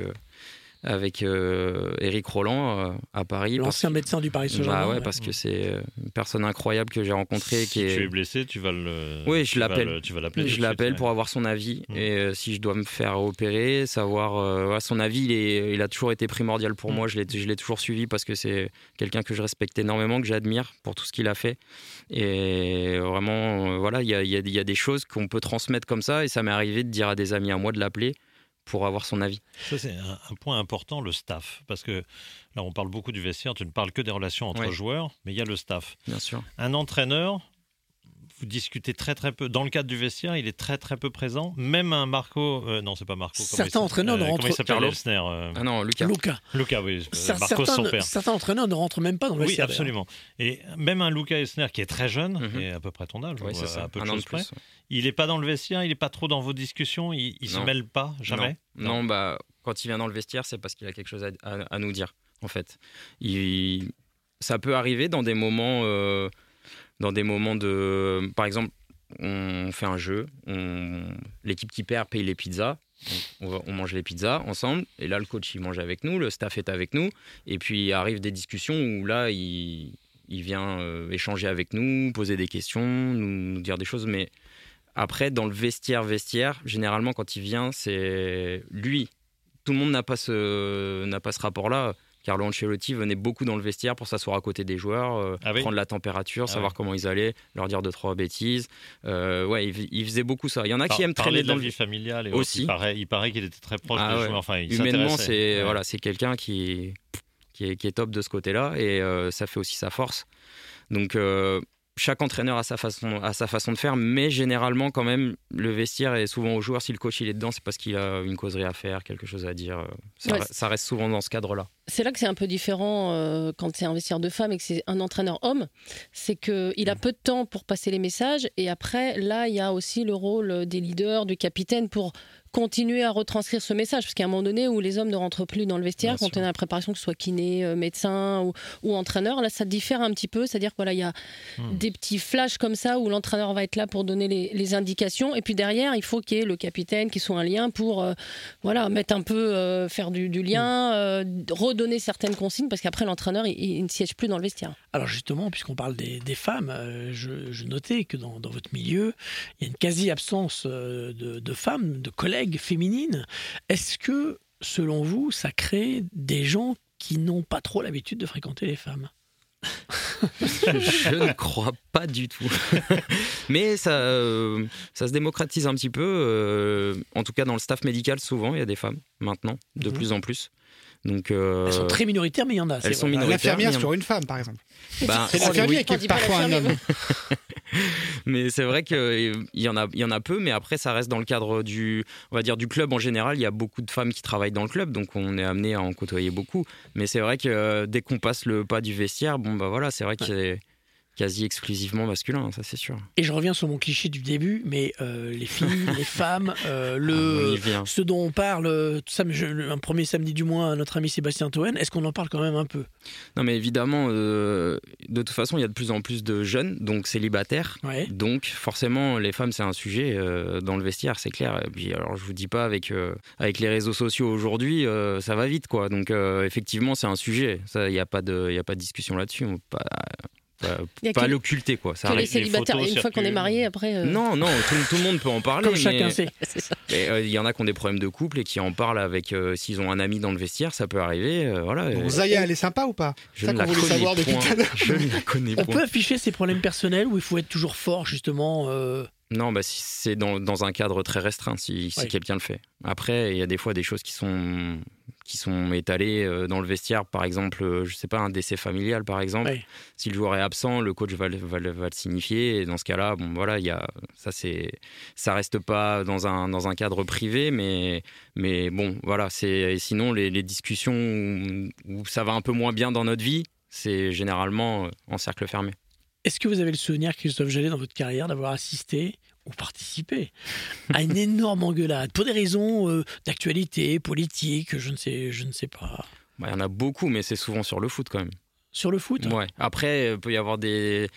avec Eric Roland à Paris. L'ancien médecin du Paris Saint-Germain. Bah ouais, parce que c'est une personne incroyable que j'ai rencontrée. Si qui est... tu es blessé, tu vas le. Oui, je l'appelle. Tu vas l'appeler. Je l'appelle pour avoir son avis mm. et si je dois me faire opérer, savoir son avis, il, est, il a toujours été primordial pour mm. moi. Je l'ai toujours suivi parce que c'est quelqu'un que je respecte énormément, que j'admire pour tout ce qu'il a fait. Et vraiment, voilà, il y a, y a des choses qu'on peut transmettre comme ça et ça m'est arrivé de dire à des amis à moi de l'appeler pour avoir son avis. Ça, c'est un, point important, le staff. Parce que là, on parle beaucoup du vestiaire, tu ne parles que des relations entre joueurs, mais il y a le staff. Bien sûr. Un entraîneur, vous discutez très très peu. Dans le cadre du vestiaire, il est très très peu présent. Même un Marco, euh, non c'est pas Marco. Certains entraîneurs ne rentrent. Comment il s'appelle euh, Ah non, Lucas. Lucas. Lucas, oui. Marco certains, son père. Certains entraîneurs ne rentrent même pas dans le vestiaire. Oui, absolument. Et même un Lucas Esner qui est très jeune, mhm. et à peu près ton âge, oui, ça. un peu de choses près. Il n'est pas dans le vestiaire, il n'est pas trop dans vos discussions, il, ne se mêle pas jamais? Non. bah quand il vient dans le vestiaire, c'est parce qu'il a quelque chose à, nous dire en fait. Il, ça peut arriver dans des moments. Euh, dans des moments de. Par exemple, on fait un jeu, l'équipe qui perd paye les pizzas, on, mange les pizzas ensemble, et là le coach il mange avec nous, le staff est avec nous, et puis arrive des discussions où là il, vient euh, échanger avec nous, poser des questions, nous, dire des choses, mais après dans le vestiaire vestiaire, généralement quand il vient c'est lui, tout le monde n'a pas ce n'a pas ce rapport là Carlo Ancelotti venait beaucoup dans le vestiaire pour s'asseoir à côté des joueurs, euh, ah prendre la température, ah savoir comment ils allaient, leur dire deux trois bêtises. Euh, ouais, il, faisait beaucoup ça. Il y en a qui aiment traîner dans la vie familiale et aussi. Il paraît, qu'il était très proche ah des joueurs. Enfin, Humainement, c'est voilà, c'est quelqu'un qui, qui est, top de ce côté-là et euh, ça fait aussi sa force. Donc chaque entraîneur a sa façon, a sa façon de faire, mais généralement quand même le vestiaire est souvent au joueur. Si le coach il est dedans, c'est parce qu'il a une causerie à faire, quelque chose à dire. Ça, reste souvent dans ce cadre-là. C'est là que c'est un peu différent euh, quand c'est un vestiaire de femme et que c'est un entraîneur homme, c'est qu'il a mm. peu de temps pour passer les messages et après là il y a aussi le rôle des leaders, du capitaine pour continuer à retranscrire ce message Parce qu'à un moment donné où les hommes ne rentrent plus dans le vestiaire, quand on est dans la préparation, que ce soit kiné, euh, médecin ou, entraîneur, là, ça diffère un petit peu. C'est-à-dire qu'il voilà, y a hmm. des petits flashs comme ça où l'entraîneur va être là pour donner les, indications. Et puis derrière, il faut qu'il y ait le capitaine qui soit un lien pour euh, voilà, mettre un peu, euh, faire du, lien, redonner certaines consignes, parce qu'après, l'entraîneur, il, ne siège plus dans le vestiaire. Alors justement, puisqu'on parle des, femmes, je, notais que dans, votre milieu, il y a une quasi-absence de, de femmes, de collègues féminine. Est-ce que, selon vous, ça crée des gens qui n'ont pas trop l'habitude de fréquenter les femmes? Je ne crois pas du tout. Mais ça, euh, ça se démocratise un petit peu. Euh, en tout cas, dans le staff médical, souvent, il y a des femmes maintenant, de mhm. plus en plus. Donc, euh, elles sont très minoritaires, mais il y en a. Elles sont minoritaires. L'infirmière sur une femme, par exemple. Ben, c'est l'infirmière qui est parfois un homme. mais c'est vrai qu'il y en a, il y en a peu, mais après ça reste dans le cadre du, on va dire du club en général. Il y a beaucoup de femmes qui travaillent dans le club, donc on est amené à en côtoyer beaucoup. Mais c'est vrai que euh, dès qu'on passe le pas du vestiaire, bon bah voilà, c'est vrai que c'est quasi exclusivement masculin, ça c'est sûr. Et je reviens sur mon cliché du début, mais euh, les filles, les femmes, euh, le, ah, ce dont on parle, tout ça, un premier samedi du mois, notre ami Sébastien Toen, est-ce qu'on en parle quand même un peu? Non, mais évidemment, euh, de toute façon, il y a de plus en plus de jeunes, donc célibataires. Donc forcément, les femmes, c'est un sujet dans le vestiaire, c'est clair. Et puis, alors, je vous dis pas avec avec les réseaux sociaux aujourd'hui, ça va vite, quoi. Donc effectivement, c'est un sujet. Il n'y a pas de, a pas de discussion là-dessus. Pas, pas, l'occulter quoi. Ça les célibataires, une fois qu'on est marié, après. Euh, non, non, tout, le monde peut en parler. Comme chacun sait. Euh, il y en a qui ont des problèmes de couple et qui en parlent avec euh, s'ils ont un ami dans le vestiaire, ça peut arriver. voilà. Zaya, elle est sympa ou pas? Je ne la connais savoir depuis Je ne la connais On peut afficher ses problèmes personnels où il faut être toujours fort justement. Non, bah, si c'est dans, dans, un cadre très restreint, si, si quelqu'un le fait. Après, il y a des fois des choses qui sont, qui sont étalées euh, dans le vestiaire. Par exemple, euh, je sais pas, un décès familial, par exemple. Si le joueur est absent, le coach va, va, va le signifier. Et dans ce cas-là, bon, voilà, y a, ça, c'est, ça reste pas dans un, dans un cadre privé, mais, mais bon, voilà. C'est, sinon, les, les discussions où, où ça va un peu moins bien dans notre vie, c'est généralement euh, en cercle fermé. Est-ce que vous avez le souvenir, Christophe Jallet, dans votre carrière, d'avoir assisté ou participé à une énorme engueulade pour des raisons euh, d'actualité, politique, je ne sais, je ne sais pas bah, Il y en a beaucoup, mais c'est souvent sur le foot quand même. Sur le foot? Ouais. Après, il peut y avoir des.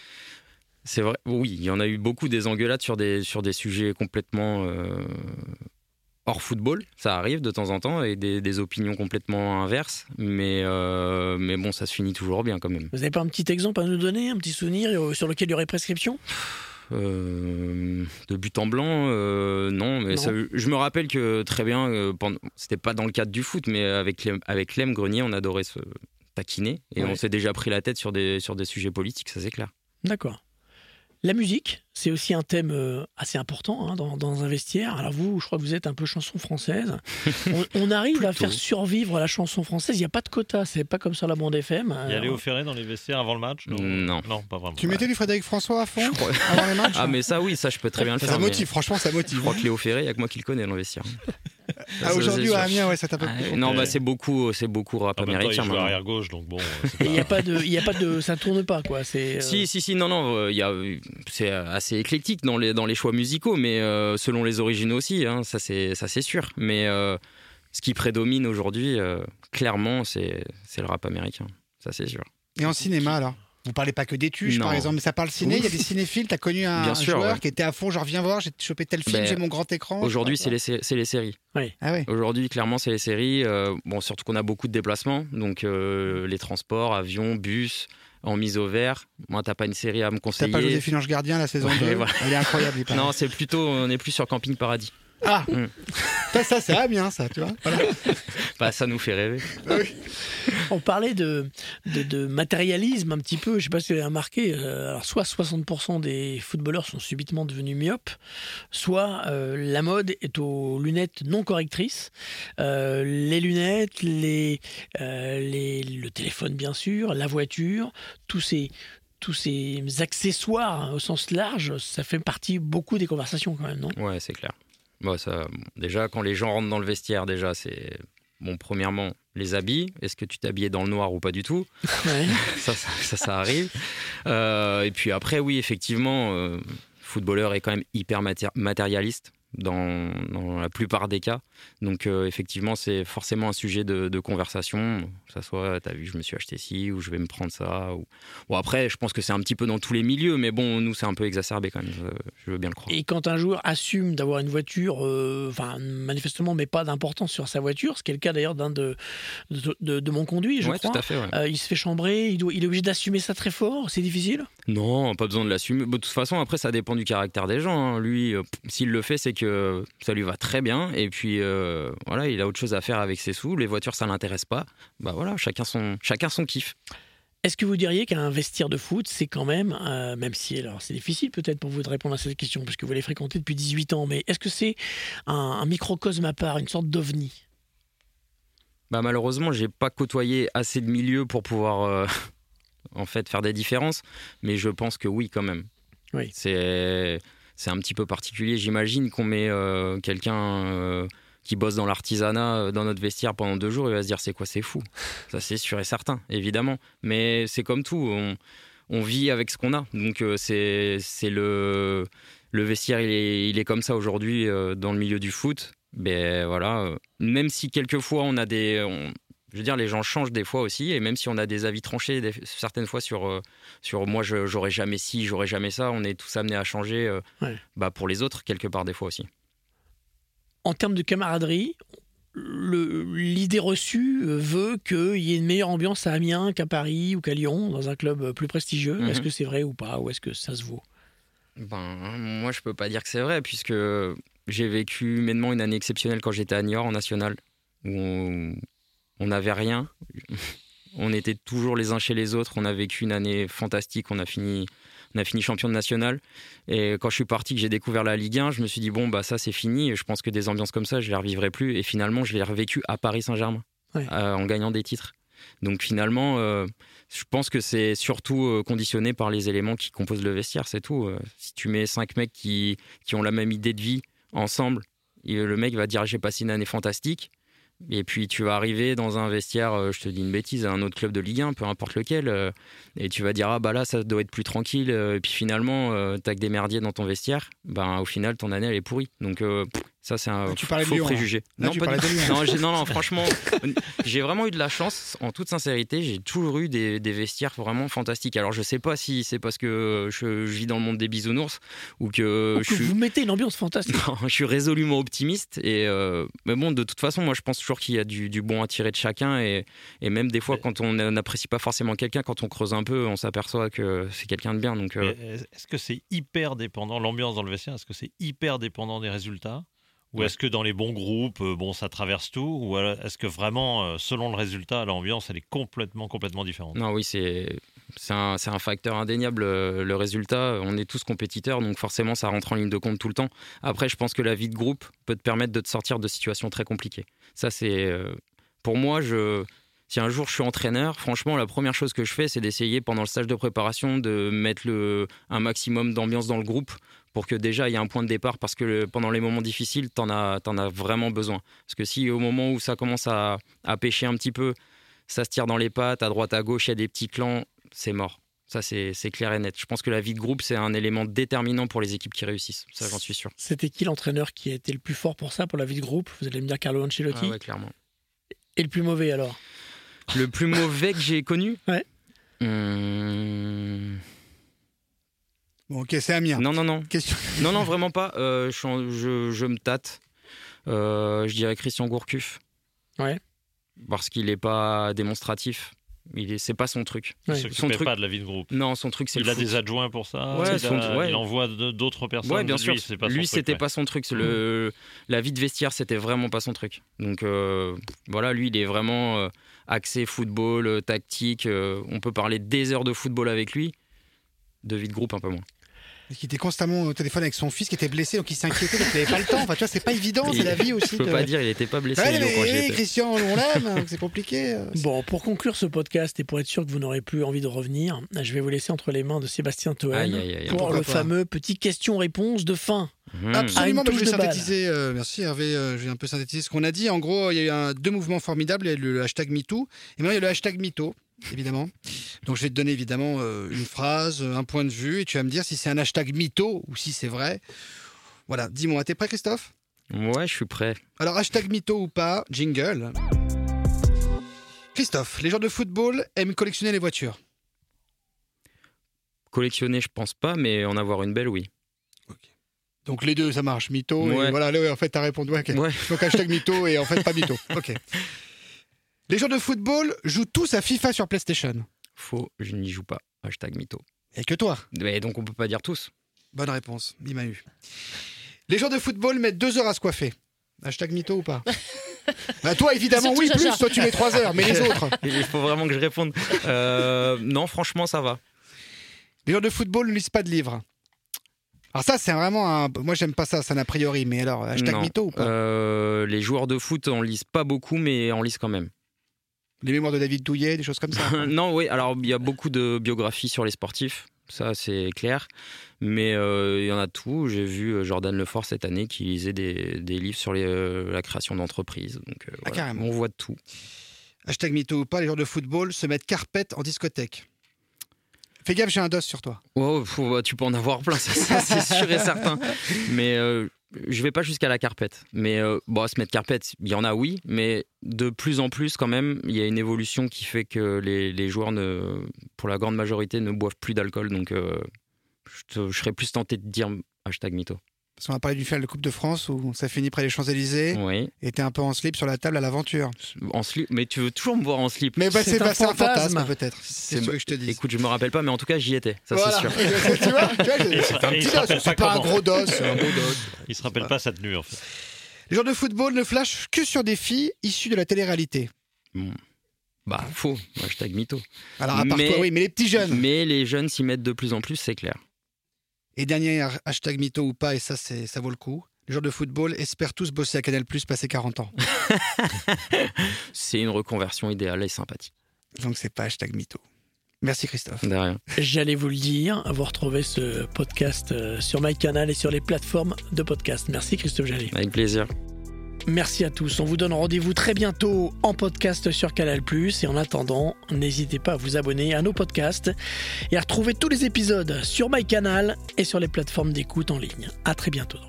C'est vrai, oui, il y en a eu beaucoup des engueulades sur des, sur des sujets complètement. Euh, hors football, ça arrive de temps en temps, et des, opinions complètement inverses, mais, mais bon, ça se finit toujours bien quand même. Vous n'avez pas un petit exemple à nous donner, un petit souvenir sur lequel il y aurait prescription? De but en blanc, non. Mais je me rappelle que très bien, c'était pas dans le cadre du foot, mais avec avec Lem Grenier, on adorait se taquiner et on s'est déjà pris la tête sur des sur des sujets politiques, ça c'est clair. D'accord. La musique, c'est aussi un thème euh, assez important hein, dans, un vestiaire. Alors vous, je crois que vous êtes un peu chanson française. On, arrive à faire survivre la chanson française. Il n'y a pas de quota, c'est pas comme sur la bande FM. Il y a Léo Ferré dans les vestiaires avant le match non. non. pas vraiment. Tu mettais du Frédéric François à fond avant les matchs Ah mais ça oui, ça je peux très bien le faire. Ça motive, franchement ça motive. Je crois que Léo Ferré, il n'y a que moi qui le connais dans le vestiaire. Ah, aujourd'hui, à Amiens, ouais, ça t'a pas ah, Non, bah, c'est beaucoup, c'est beaucoup rap américain. Il arrière gauche, donc bon. Il n'y a pas de, il a pas de, ça tourne pas, quoi. C'est. Euh, si, si, si, non, non, euh, il y a, c'est assez éclectique dans les, dans les choix musicaux, mais euh, selon les origines aussi, hein, ça c'est, ça c'est sûr. Mais ce qui prédomine aujourd'hui, clairement, c'est, c'est le rap américain, ça c'est sûr. Et en cinéma, alors? Vous parlez pas que des tuches, par exemple, mais ça parle ciné. Il y a des cinéphiles. Tu as connu un, joueur qui était à fond, genre viens voir, j'ai chopé tel film, ben, j'ai mon grand écran. Aujourd'hui, c'est les, les, séries. Oui. Ah aujourd'hui, clairement, c'est les séries. Euh, bon, surtout qu'on a beaucoup de déplacements, donc euh, les transports, avions, bus. En mise au vert, moi t'as pas une série à me conseiller. T'as pas Joséphine Ange Gardien la saison 2 Elle est incroyable. non, c'est plutôt, on est plus sur Camping Paradis. Ah mm. Ça, ça c'est bien, ça, tu vois. Bah, ça nous fait rêver. Ah On parlait de, de, matérialisme un petit peu. Je sais pas si vous avez remarqué. Euh, alors, soit 60% des footballeurs sont subitement devenus myopes, soit euh, la mode est aux lunettes non correctrices. Euh, les lunettes, les, les, le téléphone, bien sûr, la voiture, tous ces, tous ces accessoires hein, au sens large, ça fait partie beaucoup des conversations quand même, non? Ouais, c'est clair. Bon, ça, déjà, quand les gens rentrent dans le vestiaire, déjà, c'est. Bon, premièrement, les habits. Est-ce que tu t'habillais dans le noir ou pas du tout? Ça, ça, ça, arrive. Euh, et puis après, oui, effectivement, euh, footballeur est quand même hyper matérialiste dans, la plupart des cas. Donc euh, effectivement, c'est forcément un sujet de, conversation. Ça soit, t'as vu, je me suis acheté ci ou je vais me prendre ça. Ou... Bon après, je pense que c'est un petit peu dans tous les milieux, mais bon, nous c'est un peu exacerbé quand même. Je, veux bien le croire. Et quand un joueur assume d'avoir une voiture, euh, enfin manifestement, mais pas d'importance sur sa voiture, ce qui est le cas d'ailleurs d'un de, de, mon conduit, je ouais, crois. Tout à fait, euh, il se fait chambrer, il, doit, il est obligé d'assumer ça très fort. C'est difficile? Non, pas besoin de l'assumer. De toute façon, après, ça dépend du caractère des gens. Hein. Lui, s'il le fait, c'est que ça lui va très bien. Et puis, euh, voilà, il a autre chose à faire avec ses sous. Les voitures, ça l'intéresse pas. Bah voilà, chacun son, chacun son kiff. Est-ce que vous diriez qu'un vestiaire de foot, c'est quand même, euh, même si alors c'est difficile peut-être pour vous de répondre à cette question, puisque vous les fréquentez depuis 18 ans, mais est-ce que c'est un, microcosme à part, une sorte d'ovni? Bah malheureusement, j'ai pas côtoyé assez de milieux pour pouvoir euh, en fait faire des différences, mais je pense que oui quand même. Oui. C'est c'est un petit peu particulier. J'imagine qu'on met euh, quelqu'un qui bosse dans l'artisanat euh, dans notre vestiaire pendant deux jours, il va se dire c'est quoi, c'est fou. Ça c'est sûr et certain, évidemment. Mais c'est comme tout, on, vit avec ce qu'on a. Donc c'est le, le vestiaire, il est, il est comme ça aujourd'hui dans le milieu du foot. Ben voilà, même si quelquefois on a des, je veux dire, les gens changent des fois aussi, et même si on a des avis tranchés certaines fois sur, euh, sur moi, j'aurais jamais ci, j'aurais jamais ça, on est tous amenés à changer euh, bah, pour les autres, quelque part, des fois aussi. En termes de camaraderie, l'idée reçue euh, veut qu'il y ait une meilleure ambiance à Amiens qu'à Paris ou qu'à Lyon, dans un club plus prestigieux. Mhm. Est-ce que c'est vrai ou pas, ou est-ce que ça se vaut? Ben, Moi, je peux pas dire que c'est vrai, puisque j'ai vécu humainement une année exceptionnelle quand j'étais à Niort en national, où on n'avait rien. on était toujours les uns chez les autres. On a vécu une année fantastique. On a fini, on a fini champion de national. Et quand je suis parti, que j'ai découvert la Ligue 1, je me suis dit bon bah ça c'est fini. Je pense que des ambiances comme ça, je les revivrai plus. Et finalement, je l'ai revécu à Paris Saint-Germain euh, en gagnant des titres. Donc finalement, euh, je pense que c'est surtout euh, conditionné par les éléments qui composent le vestiaire, c'est tout. si tu mets cinq mecs qui, qui ont la même idée de vie ensemble, le mec va dire j'ai passé une année fantastique. Et puis tu vas arriver dans un vestiaire, euh, je te dis une bêtise, à un autre club de Ligue 1, peu importe lequel, euh, et tu vas dire ah bah là ça doit être plus tranquille. Euh, et puis finalement t'as que des merdiers dans ton vestiaire. Ben au final ton année elle est pourrie. Donc Ça, c'est un tu faux préjugé. non, pas non, non, non, franchement, j'ai vraiment eu de la chance. En toute sincérité, j'ai toujours eu des, vestiaires vraiment fantastiques. Alors, je sais pas si c'est parce que je, vis dans le monde des bisounours ou que, je vous mettez une ambiance fantastique. je suis résolument optimiste. Et euh, mais bon, de toute façon, moi, je pense toujours qu'il y a du, bon à tirer de chacun. Et, et même des fois, quand on n'apprécie pas forcément quelqu'un, quand on creuse un peu, on s'aperçoit que c'est quelqu'un de bien. Donc, euh, est-ce que c'est hyper dépendant l'ambiance dans le vestiaire Est-ce que c'est hyper dépendant des résultats? Ou est-ce que dans les bons groupes, euh, bon, ça traverse tout Ou est-ce que vraiment, euh, selon le résultat, l'ambiance, elle est complètement, complètement différente? Non, oui, c'est un, un, facteur indéniable, euh, le résultat. On est tous compétiteurs, donc forcément, ça rentre en ligne de compte tout le temps. Après, je pense que la vie de groupe peut te permettre de te sortir de situations très compliquées. Ça, c'est... Pour moi, je... Si un jour je suis entraîneur, franchement, la première chose que je fais, c'est d'essayer pendant le stage de préparation de mettre le, un maximum d'ambiance dans le groupe pour que déjà il y ait un point de départ parce que pendant les moments difficiles, tu en, as, en as vraiment besoin. Parce que si au moment où ça commence à, à pêcher un petit peu, ça se tire dans les pattes, à droite, à gauche, il y a des petits clans, c'est mort. Ça, c'est clair et net. Je pense que la vie de groupe, c'est un élément déterminant pour les équipes qui réussissent. Ça, j'en suis sûr. C'était qui l'entraîneur qui a été le plus fort pour ça, pour la vie de groupe? Vous allez me dire Carlo Ancelotti ah ouais, clairement. Et le plus mauvais alors? Le plus mauvais que j'ai connu? Ouais. Hum... Bon, ok, c'est Amiens. Non, non, non. Question. Non, non, vraiment pas. Euh, je, je, me tâte. Euh, je dirais Christian Gourcuff. Ouais. Parce qu'il n'est pas démonstratif. Il c'est pas son truc. Il ne son truc pas de la vie de groupe. Non, son truc c'est. Il a des adjoints pour ça. Ouais, il, envoie d'autres personnes. Ouais, bien sûr. Lui, lui c'était pas son truc. Le, la vie de vestiaire, c'était vraiment pas son truc. Donc euh, voilà, lui, il est vraiment axé football, tactique. on peut parler des heures de football avec lui. De vie de groupe, un peu moins qui était constamment au téléphone avec son fils qui était blessé, donc il s'inquiétait, donc il n'avait pas le temps. Enfin, tu vois, c'est pas évident, c'est la vie aussi. Je peux pas dire, il n'était pas blessé. Ouais, Christian, on l'aime, c'est compliqué. Bon, pour conclure ce podcast et pour être sûr que vous n'aurez plus envie de revenir, je vais vous laisser entre les mains de Sébastien Toen pour le fameux petit question-réponse de fin. Mmh. Absolument, je vais synthétiser. Euh, merci Hervé, euh, je vais un peu synthétiser ce qu'on a dit. En gros, il y a eu un, deux mouvements formidables. Il y a le hashtag MeToo et maintenant il y a le hashtag MeToo évidemment. Donc je vais te donner évidemment euh, une phrase, un point de vue, et tu vas me dire si c'est un hashtag mytho ou si c'est vrai. Voilà, dis-moi, t'es prêt Christophe? Ouais, je suis prêt. Alors hashtag mytho ou pas, jingle. Christophe, les joueurs de football aiment collectionner les voitures. Collectionner, je pense pas, mais en avoir une belle, oui. Donc les deux, ça marche. Mytho, voilà, en fait, t'as répondu. Ouais, Donc hashtag mytho et en fait, pas mytho. Ok. Les joueurs de football jouent tous à FIFA sur PlayStation. Faux, je n'y joue pas. Hashtag mytho. Et que toi Mais donc on peut pas dire tous. Bonne réponse, il m'a eu. Les joueurs de football mettent deux heures à se coiffer. Hashtag mytho ou pas? Bah Toi, évidemment, oui, plus. Toi, tu mets trois heures, mais les autres Il faut vraiment que je réponde. Euh, non, franchement, ça va. Les joueurs de football ne lisent pas de livres. Alors ça, c'est vraiment un... Moi, j'aime pas ça, c'est un a priori. Mais alors, hashtag mytho ou pas? Euh, Les joueurs de foot, on lise pas beaucoup, mais on lise quand même. Les mémoires de David Douillet, des choses comme ça Non, oui. Alors, il y a beaucoup de biographies sur les sportifs. Ça, c'est clair. Mais euh, il y en a tout. J'ai vu euh, Jordan Lefort cette année qui lisait des, livres sur euh, la création d'entreprises. Donc, ah, on voit de tout. Hashtag mytho ou pas, les joueurs de football se mettent carpette en discothèque. Fais gaffe, j'ai un dos sur toi. Oh, tu peux en avoir plein, ça, c'est sûr et certain. Mais je vais pas jusqu'à la carpette, mais euh, bon, se mettre carpette, il y en a oui, mais de plus en plus quand même, il y a une évolution qui fait que les, joueurs, pour la grande majorité, ne boivent plus d'alcool. Donc, euh, je, serais plus tenté de dire hashtag mytho. Parce qu'on a parlé du final de Coupe de France où ça finit près des Champs-Élysées. Oui. Et t'es un peu en slip sur la table à l'aventure. En slip Mais tu veux toujours me voir en slip. Mais bah, c'est un, fantasme, peut-être. C'est ce que je te dis. Écoute, je me rappelle pas, mais en tout cas, j'y étais. Ça, c'est sûr. tu vois, c'est un petit dos. C'est pas un gros dos, c'est un beau dos. Il se rappelle pas sa tenue, en fait. Les joueurs de football ne flashent que sur des filles issues de la télé-réalité. Bah, faux. Hashtag mytho. Alors, à part toi, oui, mais les petits jeunes. Mais les jeunes s'y mettent de plus en plus, c'est clair. Et dernier hashtag mytho ou pas, et ça, ça vaut le coup. Les joueurs de football espèrent tous bosser à Canal Plus passer 40 ans. c'est une reconversion idéale et sympathique. Donc c'est pas hashtag mytho. Merci Christophe. De rien. J'allais vous le dire, vous retrouvez ce podcast euh, sur MyCanal et sur les plateformes de podcast. Merci Christophe Jallet. Avec plaisir. Merci à tous. On vous donne rendez-vous très bientôt en podcast sur Canal+. Et en attendant, n'hésitez pas à vous abonner à nos podcasts et à retrouver tous les épisodes sur MyCanal et sur les plateformes d'écoute en ligne. À très bientôt.